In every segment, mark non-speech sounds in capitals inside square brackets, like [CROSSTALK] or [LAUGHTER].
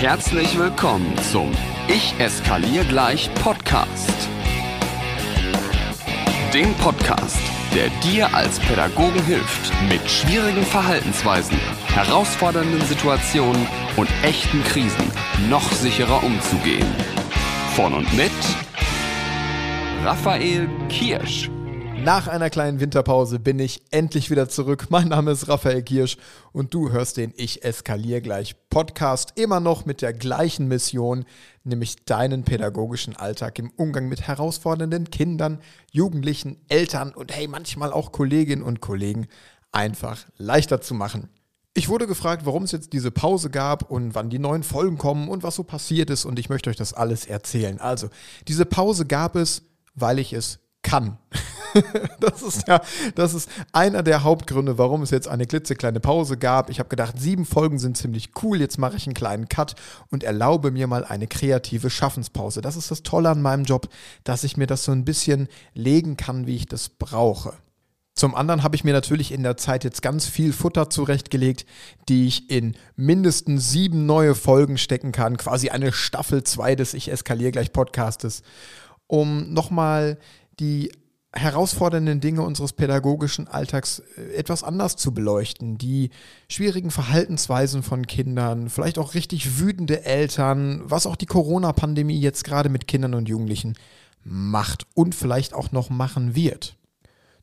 Herzlich willkommen zum Ich eskaliere gleich Podcast. Dem Podcast, der dir als Pädagogen hilft, mit schwierigen Verhaltensweisen, herausfordernden Situationen und echten Krisen noch sicherer umzugehen. Von und mit Raphael Kirsch. Nach einer kleinen Winterpause bin ich endlich wieder zurück. Mein Name ist Raphael Kirsch und du hörst den Ich eskaliere gleich Podcast immer noch mit der gleichen Mission, nämlich deinen pädagogischen Alltag im Umgang mit herausfordernden Kindern, Jugendlichen, Eltern und hey, manchmal auch Kolleginnen und Kollegen einfach leichter zu machen. Ich wurde gefragt, warum es jetzt diese Pause gab und wann die neuen Folgen kommen und was so passiert ist und ich möchte euch das alles erzählen. Also, diese Pause gab es, weil ich es kann. [LAUGHS] das ist ja, das ist einer der Hauptgründe, warum es jetzt eine klitzekleine Pause gab. Ich habe gedacht, sieben Folgen sind ziemlich cool. Jetzt mache ich einen kleinen Cut und erlaube mir mal eine kreative Schaffenspause. Das ist das Tolle an meinem Job, dass ich mir das so ein bisschen legen kann, wie ich das brauche. Zum anderen habe ich mir natürlich in der Zeit jetzt ganz viel Futter zurechtgelegt, die ich in mindestens sieben neue Folgen stecken kann. Quasi eine Staffel 2 des Ich eskaliere gleich Podcastes, um nochmal die herausfordernden Dinge unseres pädagogischen Alltags äh, etwas anders zu beleuchten. Die schwierigen Verhaltensweisen von Kindern, vielleicht auch richtig wütende Eltern, was auch die Corona-Pandemie jetzt gerade mit Kindern und Jugendlichen macht und vielleicht auch noch machen wird.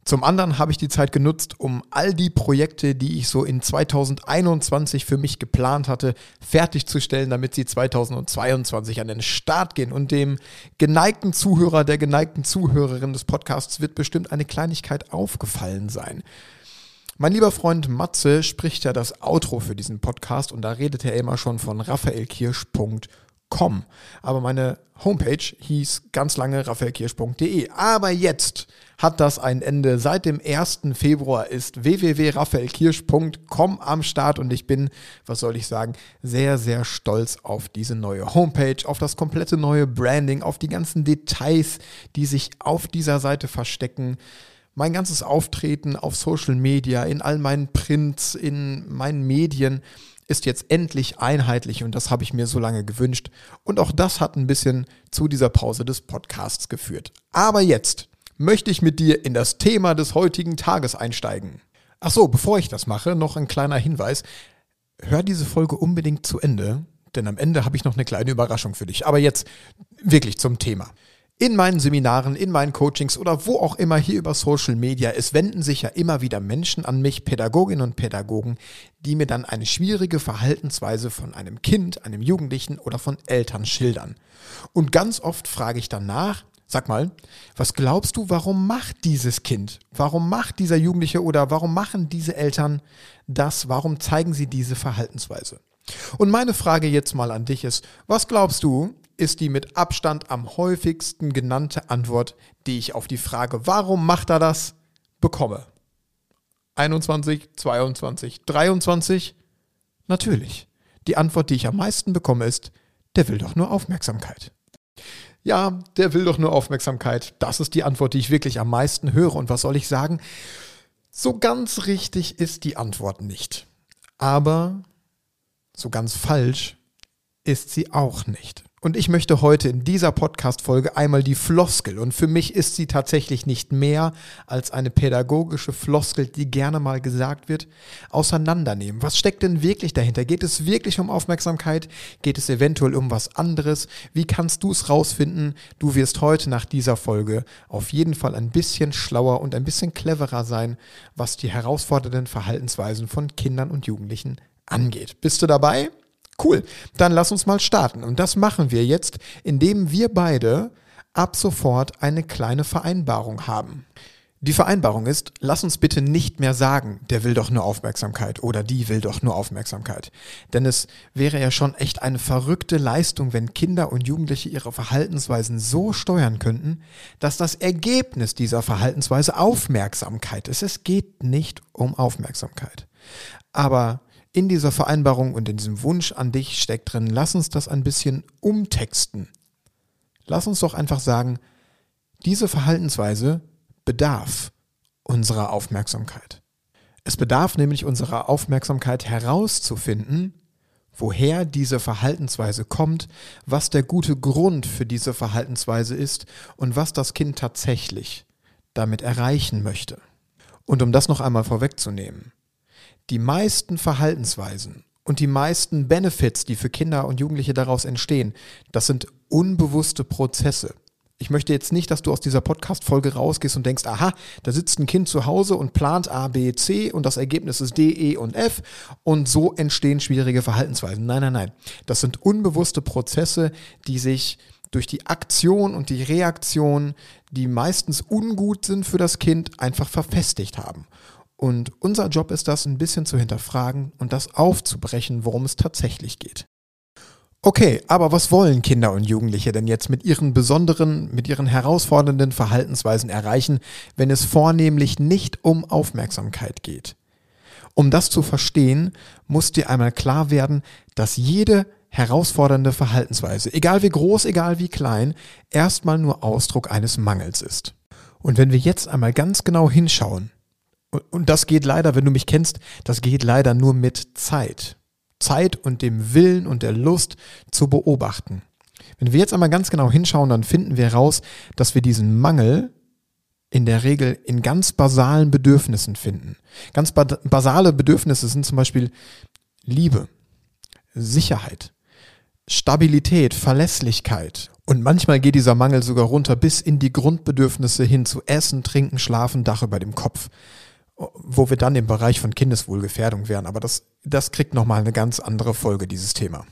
Zum anderen habe ich die Zeit genutzt, um all die Projekte, die ich so in 2021 für mich geplant hatte, fertigzustellen, damit sie 2022 an den Start gehen. Und dem geneigten Zuhörer, der geneigten Zuhörerin des Podcasts wird bestimmt eine Kleinigkeit aufgefallen sein. Mein lieber Freund Matze spricht ja das Outro für diesen Podcast und da redet er immer schon von raphaelkirsch.com raphaelkirsch.com. Aber meine Homepage hieß ganz lange raphaelkirsch.de. Aber jetzt hat das ein Ende. Seit dem 1. Februar ist www.raphaelkirsch.com am Start und ich bin, was soll ich sagen, sehr, sehr stolz auf diese neue Homepage, auf das komplette neue Branding, auf die ganzen Details, die sich auf dieser Seite verstecken mein ganzes Auftreten auf Social Media, in all meinen Prints, in meinen Medien ist jetzt endlich einheitlich und das habe ich mir so lange gewünscht. Und auch das hat ein bisschen zu dieser Pause des Podcasts geführt. Aber jetzt möchte ich mit dir in das Thema des heutigen Tages einsteigen. Ach so, bevor ich das mache, noch ein kleiner Hinweis. Hör diese Folge unbedingt zu Ende, denn am Ende habe ich noch eine kleine Überraschung für dich. Aber jetzt wirklich zum Thema in meinen Seminaren, in meinen Coachings oder wo auch immer hier über Social Media. Es wenden sich ja immer wieder Menschen an mich, Pädagoginnen und Pädagogen, die mir dann eine schwierige Verhaltensweise von einem Kind, einem Jugendlichen oder von Eltern schildern. Und ganz oft frage ich danach, Sag mal, was glaubst du, warum macht dieses Kind, warum macht dieser Jugendliche oder warum machen diese Eltern das, warum zeigen sie diese Verhaltensweise? Und meine Frage jetzt mal an dich ist, was glaubst du, ist die mit Abstand am häufigsten genannte Antwort, die ich auf die Frage, warum macht er das, bekomme. 21, 22, 23? Natürlich. Die Antwort, die ich am meisten bekomme, ist, der will doch nur Aufmerksamkeit. Ja, der will doch nur Aufmerksamkeit. Das ist die Antwort, die ich wirklich am meisten höre. Und was soll ich sagen? So ganz richtig ist die Antwort nicht. Aber so ganz falsch ist sie auch nicht. Und ich möchte heute in dieser Podcast-Folge einmal die Floskel, und für mich ist sie tatsächlich nicht mehr als eine pädagogische Floskel, die gerne mal gesagt wird, auseinandernehmen. Was steckt denn wirklich dahinter? Geht es wirklich um Aufmerksamkeit? Geht es eventuell um was anderes? Wie kannst du es rausfinden? Du wirst heute nach dieser Folge auf jeden Fall ein bisschen schlauer und ein bisschen cleverer sein, was die herausfordernden Verhaltensweisen von Kindern und Jugendlichen angeht. Bist du dabei? Cool, dann lass uns mal starten. Und das machen wir jetzt, indem wir beide ab sofort eine kleine Vereinbarung haben. Die Vereinbarung ist, lass uns bitte nicht mehr sagen, der will doch nur Aufmerksamkeit oder die will doch nur Aufmerksamkeit. Denn es wäre ja schon echt eine verrückte Leistung, wenn Kinder und Jugendliche ihre Verhaltensweisen so steuern könnten, dass das Ergebnis dieser Verhaltensweise Aufmerksamkeit ist. Es geht nicht um Aufmerksamkeit. Aber in dieser Vereinbarung und in diesem Wunsch an dich steckt drin, lass uns das ein bisschen umtexten. Lass uns doch einfach sagen, diese Verhaltensweise bedarf unserer Aufmerksamkeit. Es bedarf nämlich unserer Aufmerksamkeit herauszufinden, woher diese Verhaltensweise kommt, was der gute Grund für diese Verhaltensweise ist und was das Kind tatsächlich damit erreichen möchte. Und um das noch einmal vorwegzunehmen, die meisten Verhaltensweisen und die meisten Benefits, die für Kinder und Jugendliche daraus entstehen, das sind unbewusste Prozesse. Ich möchte jetzt nicht, dass du aus dieser Podcast-Folge rausgehst und denkst, aha, da sitzt ein Kind zu Hause und plant A, B, C und das Ergebnis ist D, E und F und so entstehen schwierige Verhaltensweisen. Nein, nein, nein. Das sind unbewusste Prozesse, die sich durch die Aktion und die Reaktion, die meistens ungut sind für das Kind, einfach verfestigt haben. Und unser Job ist das, ein bisschen zu hinterfragen und das aufzubrechen, worum es tatsächlich geht. Okay, aber was wollen Kinder und Jugendliche denn jetzt mit ihren besonderen, mit ihren herausfordernden Verhaltensweisen erreichen, wenn es vornehmlich nicht um Aufmerksamkeit geht? Um das zu verstehen, muss dir einmal klar werden, dass jede herausfordernde Verhaltensweise, egal wie groß, egal wie klein, erstmal nur Ausdruck eines Mangels ist. Und wenn wir jetzt einmal ganz genau hinschauen, und das geht leider, wenn du mich kennst, das geht leider nur mit Zeit. Zeit und dem Willen und der Lust zu beobachten. Wenn wir jetzt einmal ganz genau hinschauen, dann finden wir heraus, dass wir diesen Mangel in der Regel in ganz basalen Bedürfnissen finden. Ganz basale Bedürfnisse sind zum Beispiel Liebe, Sicherheit, Stabilität, Verlässlichkeit. Und manchmal geht dieser Mangel sogar runter bis in die Grundbedürfnisse hin zu Essen, Trinken, Schlafen, Dach über dem Kopf wo wir dann im Bereich von Kindeswohlgefährdung wären. Aber das, das kriegt nochmal eine ganz andere Folge, dieses Thema.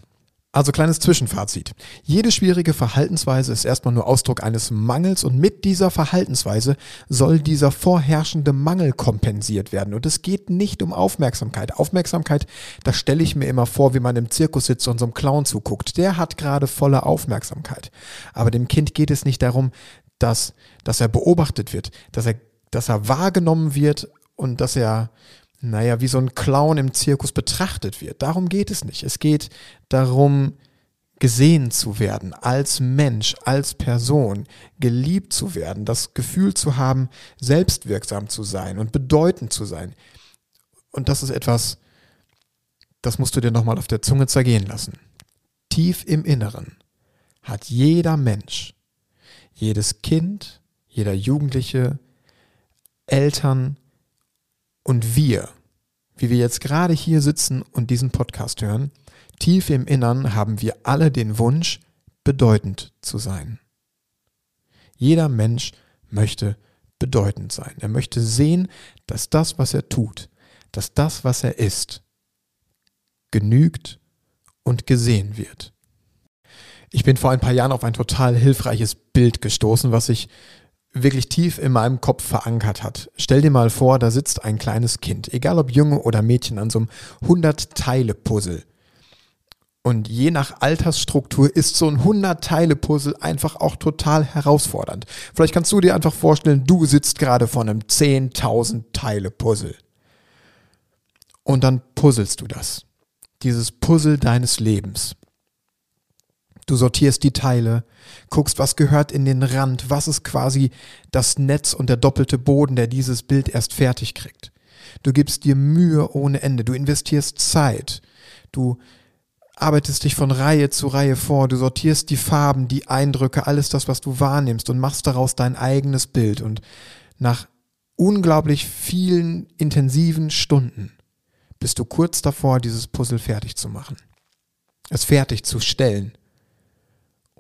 Also kleines Zwischenfazit. Jede schwierige Verhaltensweise ist erstmal nur Ausdruck eines Mangels und mit dieser Verhaltensweise soll dieser vorherrschende Mangel kompensiert werden. Und es geht nicht um Aufmerksamkeit. Aufmerksamkeit, das stelle ich mir immer vor, wie man im Zirkus sitzt und so einem Clown zuguckt. Der hat gerade volle Aufmerksamkeit. Aber dem Kind geht es nicht darum, dass, dass er beobachtet wird, dass er, dass er wahrgenommen wird und dass er, naja, wie so ein Clown im Zirkus betrachtet wird. Darum geht es nicht. Es geht darum, gesehen zu werden, als Mensch, als Person, geliebt zu werden, das Gefühl zu haben, selbstwirksam zu sein und bedeutend zu sein. Und das ist etwas, das musst du dir nochmal auf der Zunge zergehen lassen. Tief im Inneren hat jeder Mensch, jedes Kind, jeder Jugendliche, Eltern, und wir, wie wir jetzt gerade hier sitzen und diesen Podcast hören, tief im Innern haben wir alle den Wunsch, bedeutend zu sein. Jeder Mensch möchte bedeutend sein. Er möchte sehen, dass das, was er tut, dass das, was er ist, genügt und gesehen wird. Ich bin vor ein paar Jahren auf ein total hilfreiches Bild gestoßen, was ich wirklich tief in meinem Kopf verankert hat. Stell dir mal vor, da sitzt ein kleines Kind, egal ob Junge oder Mädchen, an so einem 100-Teile-Puzzle. Und je nach Altersstruktur ist so ein 100-Teile-Puzzle einfach auch total herausfordernd. Vielleicht kannst du dir einfach vorstellen, du sitzt gerade vor einem 10.000 Teile-Puzzle. Und dann puzzelst du das. Dieses Puzzle deines Lebens. Du sortierst die Teile, guckst, was gehört in den Rand, was ist quasi das Netz und der doppelte Boden, der dieses Bild erst fertig kriegt. Du gibst dir Mühe ohne Ende, du investierst Zeit, du arbeitest dich von Reihe zu Reihe vor, du sortierst die Farben, die Eindrücke, alles das, was du wahrnimmst und machst daraus dein eigenes Bild. Und nach unglaublich vielen intensiven Stunden bist du kurz davor, dieses Puzzle fertig zu machen. Es fertig zu stellen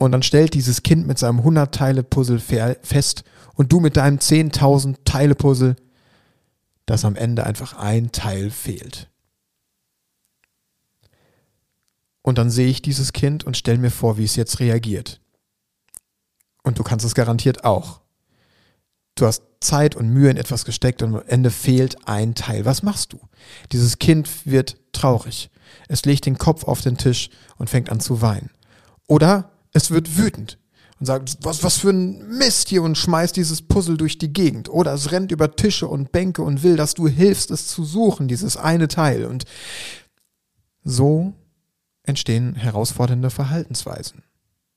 und dann stellt dieses Kind mit seinem 100-Teile-Puzzle fest und du mit deinem 10.000 Teile-Puzzle, dass am Ende einfach ein Teil fehlt. Und dann sehe ich dieses Kind und stelle mir vor, wie es jetzt reagiert. Und du kannst es garantiert auch. Du hast Zeit und Mühe in etwas gesteckt und am Ende fehlt ein Teil. Was machst du? Dieses Kind wird traurig. Es legt den Kopf auf den Tisch und fängt an zu weinen. Oder es wird wütend und sagt, was, was für ein Mist hier und schmeißt dieses Puzzle durch die Gegend. Oder es rennt über Tische und Bänke und will, dass du hilfst, es zu suchen, dieses eine Teil. Und so entstehen herausfordernde Verhaltensweisen.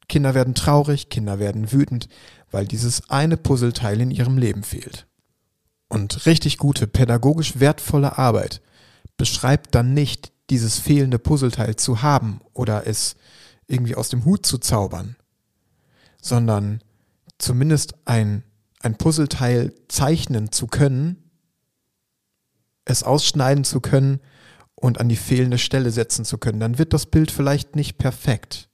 Kinder werden traurig, Kinder werden wütend, weil dieses eine Puzzleteil in ihrem Leben fehlt. Und richtig gute, pädagogisch wertvolle Arbeit beschreibt dann nicht dieses fehlende Puzzleteil zu haben oder es irgendwie aus dem Hut zu zaubern, sondern zumindest ein, ein Puzzleteil zeichnen zu können, es ausschneiden zu können und an die fehlende Stelle setzen zu können, dann wird das Bild vielleicht nicht perfekt.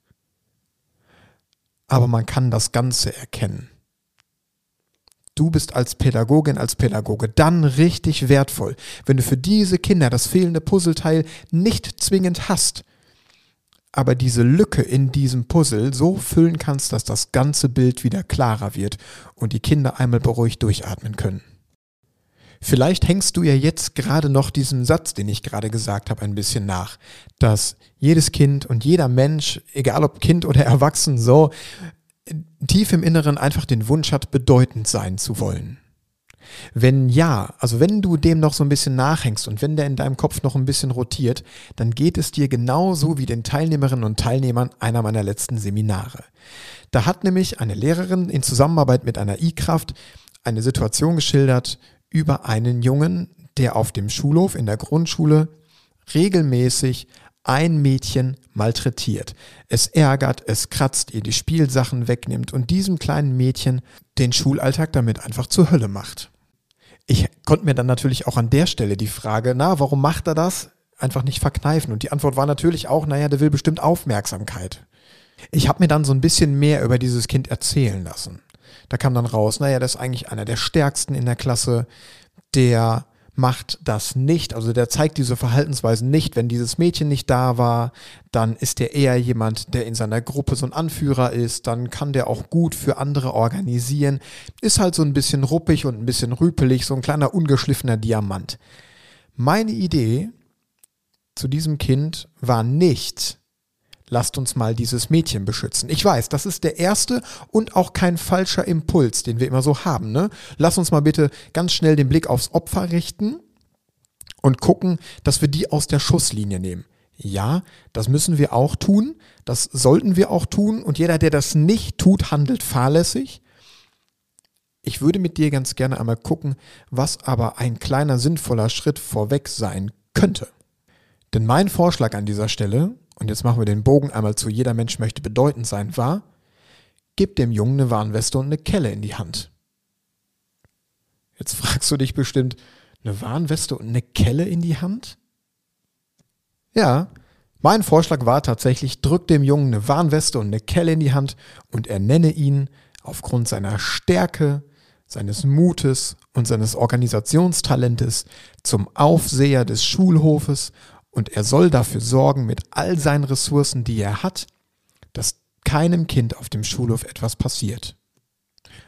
Aber man kann das Ganze erkennen. Du bist als Pädagogin, als Pädagoge dann richtig wertvoll, wenn du für diese Kinder das fehlende Puzzleteil nicht zwingend hast, aber diese Lücke in diesem Puzzle so füllen kannst, dass das ganze Bild wieder klarer wird und die Kinder einmal beruhigt durchatmen können. Vielleicht hängst du ja jetzt gerade noch diesem Satz, den ich gerade gesagt habe, ein bisschen nach, dass jedes Kind und jeder Mensch, egal ob Kind oder [LAUGHS] Erwachsen, so tief im Inneren einfach den Wunsch hat, bedeutend sein zu wollen. Wenn ja, also wenn du dem noch so ein bisschen nachhängst und wenn der in deinem Kopf noch ein bisschen rotiert, dann geht es dir genauso wie den Teilnehmerinnen und Teilnehmern einer meiner letzten Seminare. Da hat nämlich eine Lehrerin in Zusammenarbeit mit einer I-Kraft eine Situation geschildert, über einen Jungen, der auf dem Schulhof in der Grundschule regelmäßig ein Mädchen malträtiert. Es ärgert, es kratzt, ihr die Spielsachen wegnimmt und diesem kleinen Mädchen den Schulalltag damit einfach zur Hölle macht. Ich konnte mir dann natürlich auch an der Stelle die Frage, na, warum macht er das? Einfach nicht verkneifen. Und die Antwort war natürlich auch, naja, der will bestimmt Aufmerksamkeit. Ich habe mir dann so ein bisschen mehr über dieses Kind erzählen lassen. Da kam dann raus, naja, das ist eigentlich einer der stärksten in der Klasse, der macht das nicht, also der zeigt diese Verhaltensweisen nicht. Wenn dieses Mädchen nicht da war, dann ist der eher jemand, der in seiner Gruppe so ein Anführer ist, dann kann der auch gut für andere organisieren, ist halt so ein bisschen ruppig und ein bisschen rüpelig, so ein kleiner ungeschliffener Diamant. Meine Idee zu diesem Kind war nicht, lasst uns mal dieses Mädchen beschützen. Ich weiß, das ist der erste und auch kein falscher Impuls, den wir immer so haben. Ne? Lass uns mal bitte ganz schnell den Blick aufs Opfer richten und gucken, dass wir die aus der Schusslinie nehmen. Ja, das müssen wir auch tun, das sollten wir auch tun und jeder, der das nicht tut, handelt fahrlässig. Ich würde mit dir ganz gerne einmal gucken, was aber ein kleiner sinnvoller Schritt vorweg sein könnte. Denn mein Vorschlag an dieser Stelle und jetzt machen wir den Bogen einmal zu jeder Mensch möchte bedeutend sein, war, gib dem Jungen eine Warnweste und eine Kelle in die Hand. Jetzt fragst du dich bestimmt, eine Warnweste und eine Kelle in die Hand? Ja, mein Vorschlag war tatsächlich, drück dem Jungen eine Warnweste und eine Kelle in die Hand und er nenne ihn aufgrund seiner Stärke, seines Mutes und seines Organisationstalentes zum Aufseher des Schulhofes und er soll dafür sorgen, mit all seinen Ressourcen, die er hat, dass keinem Kind auf dem Schulhof etwas passiert.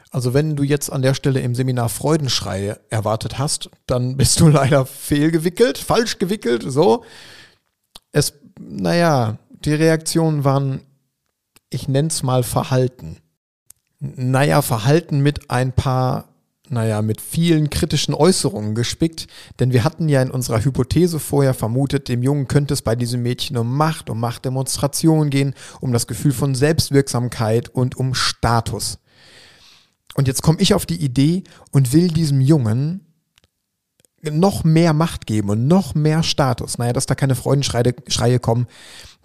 Also wenn du jetzt an der Stelle im Seminar Freudenschreie erwartet hast, dann bist du [LAUGHS] leider fehlgewickelt, falsch gewickelt, so. Es, naja, die Reaktionen waren, ich nenne es mal Verhalten. Naja, Verhalten mit ein paar naja, mit vielen kritischen Äußerungen gespickt, denn wir hatten ja in unserer Hypothese vorher vermutet, dem Jungen könnte es bei diesem Mädchen um Macht, um Machtdemonstration gehen, um das Gefühl von Selbstwirksamkeit und um Status. Und jetzt komme ich auf die Idee und will diesem Jungen noch mehr Macht geben und noch mehr Status. Naja, dass da keine Freudenschreie kommen,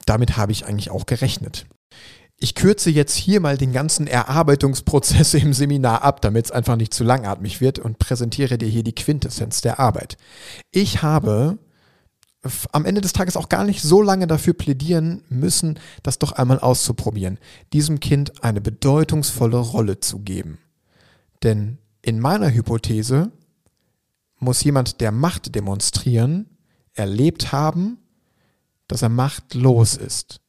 damit habe ich eigentlich auch gerechnet. Ich kürze jetzt hier mal den ganzen Erarbeitungsprozess [LAUGHS] im Seminar ab, damit es einfach nicht zu langatmig wird und präsentiere dir hier die Quintessenz der Arbeit. Ich habe am Ende des Tages auch gar nicht so lange dafür plädieren müssen, das doch einmal auszuprobieren, diesem Kind eine bedeutungsvolle Rolle zu geben. Denn in meiner Hypothese muss jemand, der Macht demonstrieren, erlebt haben, dass er machtlos ist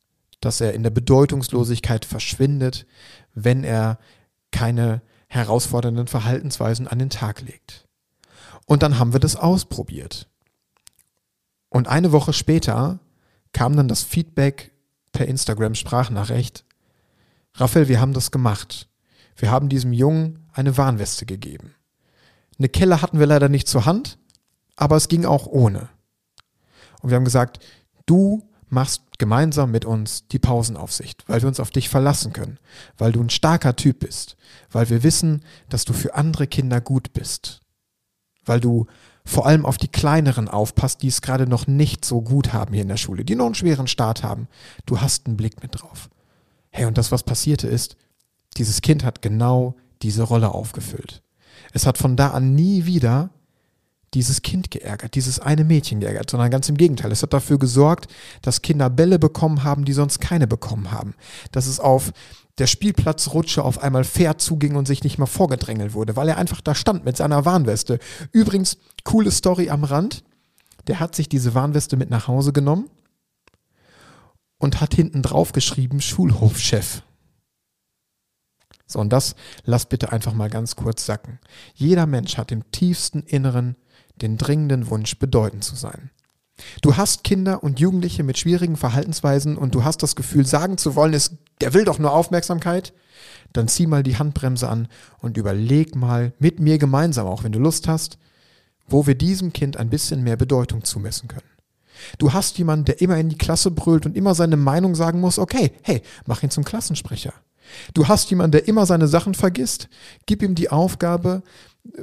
dass er in der Bedeutungslosigkeit verschwindet, wenn er keine herausfordernden Verhaltensweisen an den Tag legt. Und dann haben wir das ausprobiert. Und eine Woche später kam dann das Feedback per Instagram Sprachnachricht. Raphael, wir haben das gemacht. Wir haben diesem Jungen eine Warnweste gegeben. Eine Kelle hatten wir leider nicht zur Hand, aber es ging auch ohne. Und wir haben gesagt, du machst gemeinsam mit uns die Pausenaufsicht, weil wir uns auf dich verlassen können, weil du ein starker Typ bist, weil wir wissen, dass du für andere Kinder gut bist. weil du vor allem auf die kleineren aufpasst, die es gerade noch nicht so gut haben hier in der Schule, die noch einen schweren Start haben. Du hast einen Blick mit drauf. Hey, und das, was passierte ist, dieses Kind hat genau diese Rolle aufgefüllt. Es hat von da an nie wieder dieses Kind geärgert, dieses eine Mädchen geärgert, sondern ganz im Gegenteil. Es hat dafür gesorgt, dass Kinder Bälle bekommen haben, die sonst keine bekommen haben. Dass es auf der Spielplatzrutsche auf einmal fair zuging und sich nicht mal vorgedrängelt wurde, weil er einfach da stand mit seiner Warnweste. Übrigens, coole Story am Rand. Der hat sich diese Warnweste mit nach Hause genommen und hat hinten drauf geschrieben Schulhofchef. So, und das lass bitte einfach mal ganz kurz sacken. Jeder Mensch hat im tiefsten Inneren den dringenden Wunsch, bedeutend zu sein. Du hast Kinder und Jugendliche mit schwierigen Verhaltensweisen und du hast das Gefühl, sagen zu wollen, ist, der will doch nur Aufmerksamkeit. Dann zieh mal die Handbremse an und überleg mal mit mir gemeinsam, auch wenn du Lust hast, wo wir diesem Kind ein bisschen mehr Bedeutung zumessen können. Du hast jemanden, der immer in die Klasse brüllt und immer seine Meinung sagen muss, okay, hey, mach ihn zum Klassensprecher. Du hast jemanden, der immer seine Sachen vergisst. Gib ihm die Aufgabe,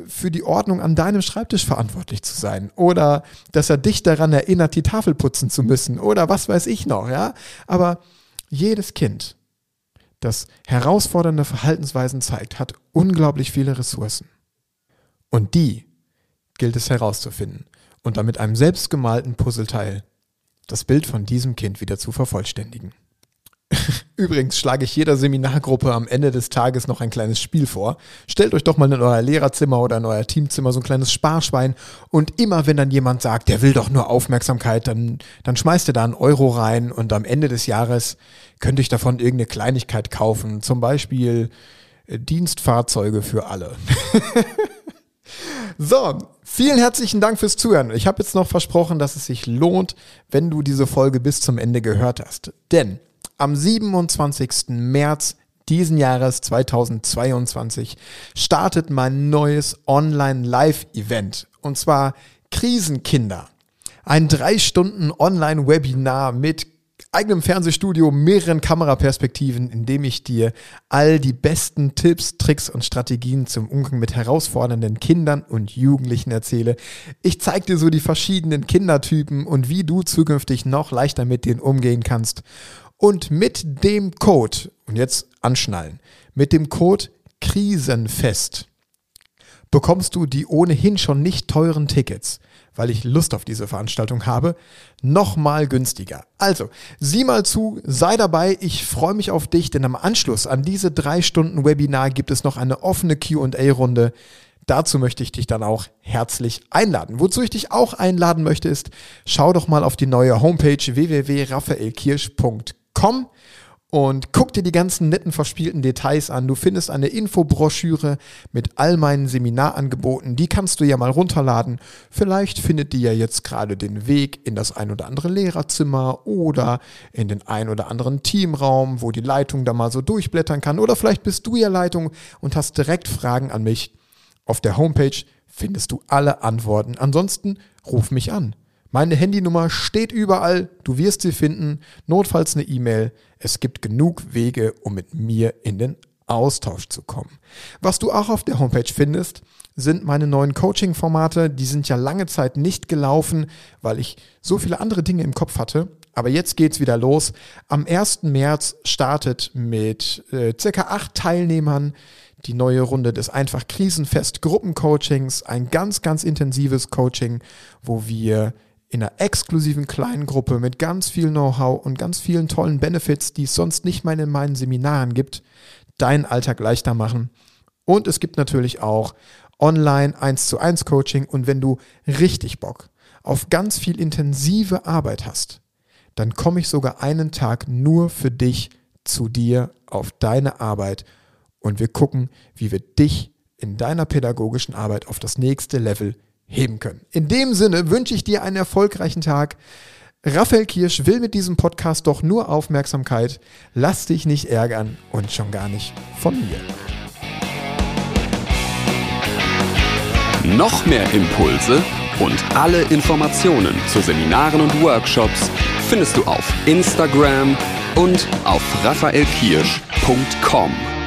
für die Ordnung an deinem Schreibtisch verantwortlich zu sein oder dass er dich daran erinnert, die Tafel putzen zu müssen oder was weiß ich noch, ja? Aber jedes Kind, das herausfordernde Verhaltensweisen zeigt, hat unglaublich viele Ressourcen. Und die gilt es herauszufinden und damit einem selbstgemalten Puzzleteil das Bild von diesem Kind wieder zu vervollständigen. [LAUGHS] Übrigens schlage ich jeder Seminargruppe am Ende des Tages noch ein kleines Spiel vor. Stellt euch doch mal in euer Lehrerzimmer oder in euer Teamzimmer so ein kleines Sparschwein und immer wenn dann jemand sagt, der will doch nur Aufmerksamkeit, dann, dann schmeißt ihr da einen Euro rein und am Ende des Jahres könnt ihr davon irgendeine Kleinigkeit kaufen. Zum Beispiel äh, Dienstfahrzeuge für alle. [LAUGHS] So, vielen herzlichen Dank fürs Zuhören. Ich habe jetzt noch versprochen, dass es sich lohnt, wenn du diese Folge bis zum Ende gehört hast. Denn am 27. März diesen Jahres 2022 startet mein neues Online-Live-Event und zwar Krisenkinder. Ein drei Stunden Online-Webinar mit eigenem Fernsehstudio, mehreren Kameraperspektiven, in dem ich dir all die besten Tipps, Tricks und Strategien zum Umgang mit herausfordernden Kindern und Jugendlichen erzähle. Ich zeige dir so die verschiedenen Kindertypen und wie du zukünftig noch leichter mit denen umgehen kannst. Und mit dem Code, und jetzt anschnallen, mit dem Code Krisenfest bekommst du die ohnehin schon nicht teuren Tickets, weil ich Lust auf diese Veranstaltung habe, nochmal günstiger. Also, sieh mal zu, sei dabei, ich freue mich auf dich, denn am Anschluss an diese drei Stunden Webinar gibt es noch eine offene QA-Runde. Dazu möchte ich dich dann auch herzlich einladen. Wozu ich dich auch einladen möchte, ist, schau doch mal auf die neue Homepage www.raphaelkirsch.com komm und guck dir die ganzen netten verspielten Details an. Du findest eine Infobroschüre mit all meinen Seminarangeboten. Die kannst du ja mal runterladen. Vielleicht findet die ja jetzt gerade den Weg in das ein oder andere Lehrerzimmer oder in den ein oder anderen Teamraum, wo die Leitung da mal so durchblättern kann. Oder vielleicht bist du ja Leitung und hast direkt Fragen an mich. Auf der Homepage findest du alle Antworten. Ansonsten ruf mich an. Meine Handynummer steht überall, du wirst sie finden, notfalls eine E-Mail. Es gibt genug Wege, um mit mir in den Austausch zu kommen. Was du auch auf der Homepage findest, sind meine neuen Coaching-Formate. Die sind ja lange Zeit nicht gelaufen, weil ich so viele andere Dinge im Kopf hatte. Aber jetzt geht's wieder los. Am 1. März startet mit äh, circa acht Teilnehmern die neue Runde des einfach Krisenfest Gruppencoachings. Ein ganz, ganz intensives Coaching, wo wir in einer exklusiven kleinen Gruppe mit ganz viel Know-how und ganz vielen tollen Benefits, die es sonst nicht mal in meinen Seminaren gibt, deinen Alltag leichter machen. Und es gibt natürlich auch online 1 zu 1 Coaching und wenn du richtig Bock auf ganz viel intensive Arbeit hast, dann komme ich sogar einen Tag nur für dich zu dir auf deine Arbeit und wir gucken, wie wir dich in deiner pädagogischen Arbeit auf das nächste Level heben können. In dem Sinne wünsche ich dir einen erfolgreichen Tag. Raphael Kirsch will mit diesem Podcast doch nur Aufmerksamkeit. Lass dich nicht ärgern und schon gar nicht von mir. Noch mehr Impulse und alle Informationen zu Seminaren und Workshops findest du auf Instagram und auf raphaelkirsch.com.